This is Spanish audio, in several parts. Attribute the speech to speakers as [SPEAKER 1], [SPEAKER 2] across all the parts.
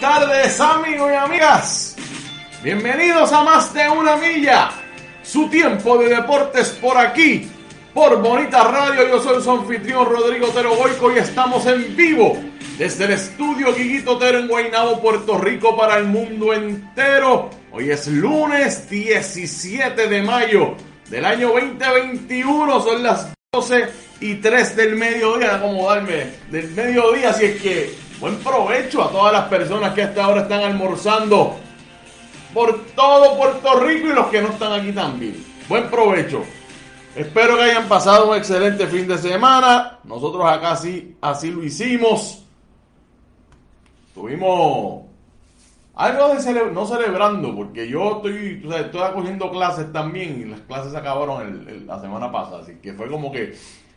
[SPEAKER 1] Buenas tardes amigos y amigas. Bienvenidos a más de una milla. Su tiempo de deportes por aquí, por Bonita Radio. Yo soy su anfitrión Rodrigo Tero Goico y estamos en vivo desde el estudio Guiguito Tero en Guaynabo, Puerto Rico para el mundo entero. Hoy es lunes 17 de mayo del año 2021. Son las 12 y 3 del mediodía. Acomodarme del mediodía. Así es que buen provecho a todas las personas que hasta ahora están almorzando por todo Puerto Rico y los que no están aquí también. Buen provecho. Espero que hayan pasado un excelente fin de semana. Nosotros acá sí, así lo hicimos. Tuvimos algo de cele no celebrando, porque yo estoy, o sea, estoy acogiendo clases también y las clases se acabaron la semana pasada. Así que fue como que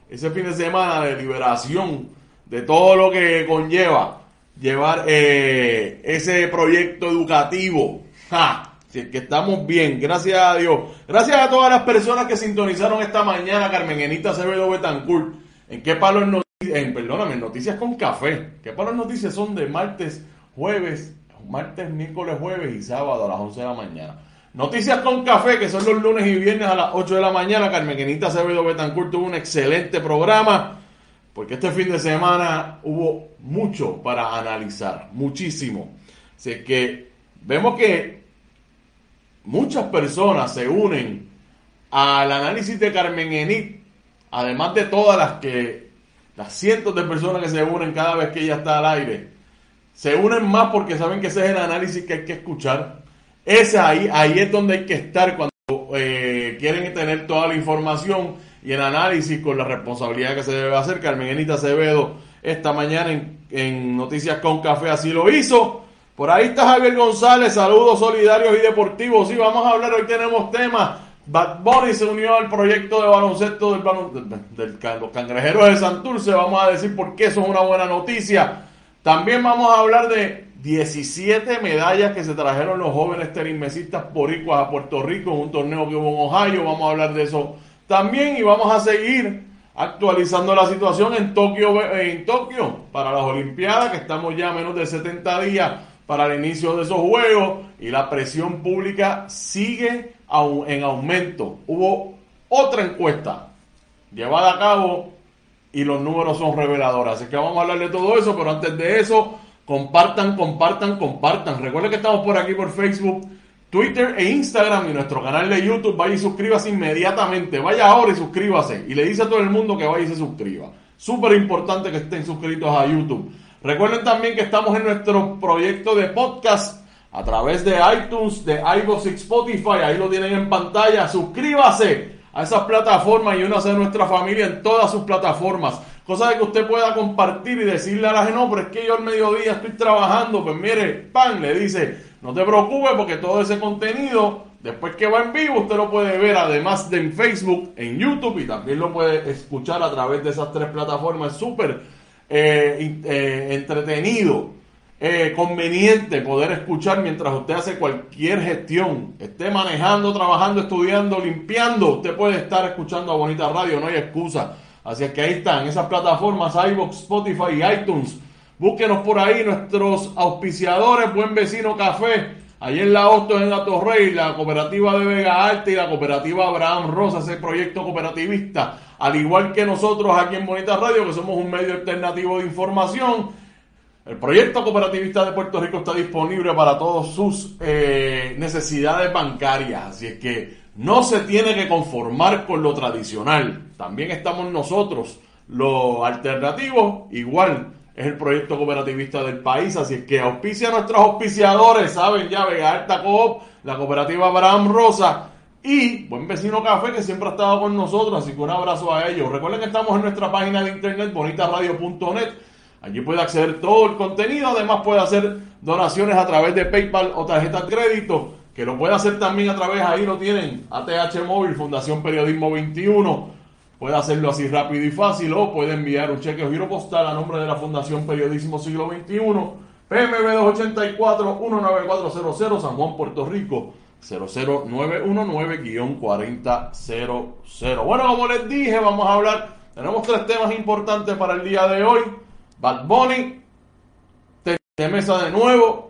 [SPEAKER 1] ese fin de semana de liberación de todo lo que conlleva llevar eh, ese proyecto educativo. ¡Ja! Así que estamos bien, gracias a Dios. Gracias a todas las personas que sintonizaron esta mañana, Carmen Enita Acevedo Betancourt. ¿En qué noticias? En, perdóname, noticias con café. ¿Qué palos noticias son de martes, jueves, martes, miércoles, jueves y sábado a las 11 de la mañana? Noticias con café, que son los lunes y viernes a las 8 de la mañana. Carmen Enita Acevedo Betancourt tuvo un excelente programa. Porque este fin de semana hubo mucho para analizar, muchísimo. Así que vemos que muchas personas se unen al análisis de Carmen Enit, además de todas las que, las cientos de personas que se unen cada vez que ella está al aire, se unen más porque saben que ese es el análisis que hay que escuchar. Ese ahí, ahí es donde hay que estar cuando eh, quieren tener toda la información y el análisis con la responsabilidad que se debe hacer. Carmen Enita Acevedo esta mañana en, en Noticias con Café así lo hizo. Por ahí está Javier González, saludos solidarios y deportivos. Sí, vamos a hablar, hoy tenemos temas. Bad Bunny se unió al proyecto de baloncesto del, del, del, los cangrejeros de Santurce. Vamos a decir por qué eso es una buena noticia. También vamos a hablar de 17 medallas que se trajeron los jóvenes tenismesistas boricuas a Puerto Rico en un torneo que hubo en Ohio. Vamos a hablar de eso también y vamos a seguir actualizando la situación en Tokio, en Tokio para las Olimpiadas, que estamos ya a menos de 70 días para el inicio de esos juegos y la presión pública sigue en aumento. Hubo otra encuesta llevada a cabo y los números son reveladores. Así que vamos a hablar de todo eso, pero antes de eso, compartan, compartan, compartan. Recuerden que estamos por aquí por Facebook, Twitter e Instagram y nuestro canal de YouTube. Vaya y suscríbase inmediatamente. Vaya ahora y suscríbase. Y le dice a todo el mundo que vaya y se suscriba. Súper importante que estén suscritos a YouTube. Recuerden también que estamos en nuestro proyecto de podcast a través de iTunes, de iVoox y Spotify. Ahí lo tienen en pantalla. Suscríbase a esas plataformas y únase a nuestra familia en todas sus plataformas. Cosa de que usted pueda compartir y decirle a la gente, no, pero es que yo al mediodía estoy trabajando. Pues mire, pan, le dice, no te preocupes porque todo ese contenido, después que va en vivo, usted lo puede ver además de en Facebook, en YouTube y también lo puede escuchar a través de esas tres plataformas. Súper eh, eh, entretenido, eh, conveniente poder escuchar mientras usted hace cualquier gestión, esté manejando, trabajando, estudiando, limpiando, usted puede estar escuchando a Bonita Radio, no hay excusa. Así que ahí están esas plataformas, iVoox, Spotify y iTunes. Búsquenos por ahí nuestros auspiciadores, Buen Vecino Café, ahí en la Hostos en la Torrey, la cooperativa de Vega Alta y la cooperativa Abraham Rosa, ese proyecto cooperativista al igual que nosotros aquí en Bonita Radio, que somos un medio alternativo de información. El proyecto cooperativista de Puerto Rico está disponible para todas sus eh, necesidades bancarias, así es que no se tiene que conformar con lo tradicional. También estamos nosotros, los alternativos, igual es el proyecto cooperativista del país, así es que auspicia a nuestros auspiciadores, saben ya, Vega Alta Coop, la cooperativa Abraham Rosa, y Buen Vecino Café, que siempre ha estado con nosotros, así que un abrazo a ellos. Recuerden que estamos en nuestra página de internet, bonitaradio.net. Allí puede acceder todo el contenido, además puede hacer donaciones a través de PayPal o tarjeta de crédito, que lo puede hacer también a través, ahí lo tienen, ATH Móvil, Fundación Periodismo 21. Puede hacerlo así rápido y fácil o puede enviar un cheque o giro postal a nombre de la Fundación Periodismo Siglo XXI, PMB 284-19400, San Juan, Puerto Rico. 00919-4000. Bueno, como les dije, vamos a hablar. Tenemos tres temas importantes para el día de hoy. Bad Bunny de mesa de nuevo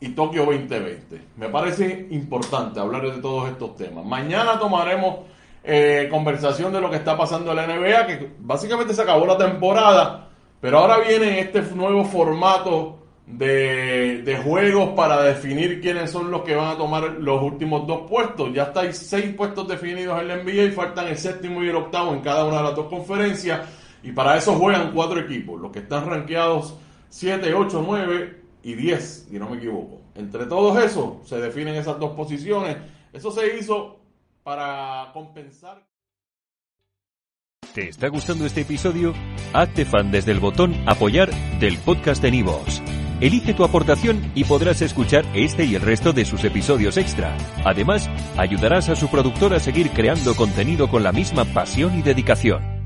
[SPEAKER 1] y Tokio 2020. Me parece importante hablar de todos estos temas. Mañana tomaremos eh, conversación de lo que está pasando en la NBA, que básicamente se acabó la temporada, pero ahora viene este nuevo formato de, de, juegos para definir quiénes son los que van a tomar los últimos dos puestos. Ya está, hay seis puestos definidos en la NBA y faltan el séptimo y el octavo en cada una de las dos conferencias. Y para eso juegan cuatro equipos, los que están rankeados 7, 8, 9 y 10, si no me equivoco. Entre todos esos se definen esas dos posiciones. Eso se hizo para compensar.
[SPEAKER 2] ¿Te está gustando este episodio? Hazte fan desde el botón apoyar del podcast de Nivos. Elige tu aportación y podrás escuchar este y el resto de sus episodios extra. Además, ayudarás a su productor a seguir creando contenido con la misma pasión y dedicación.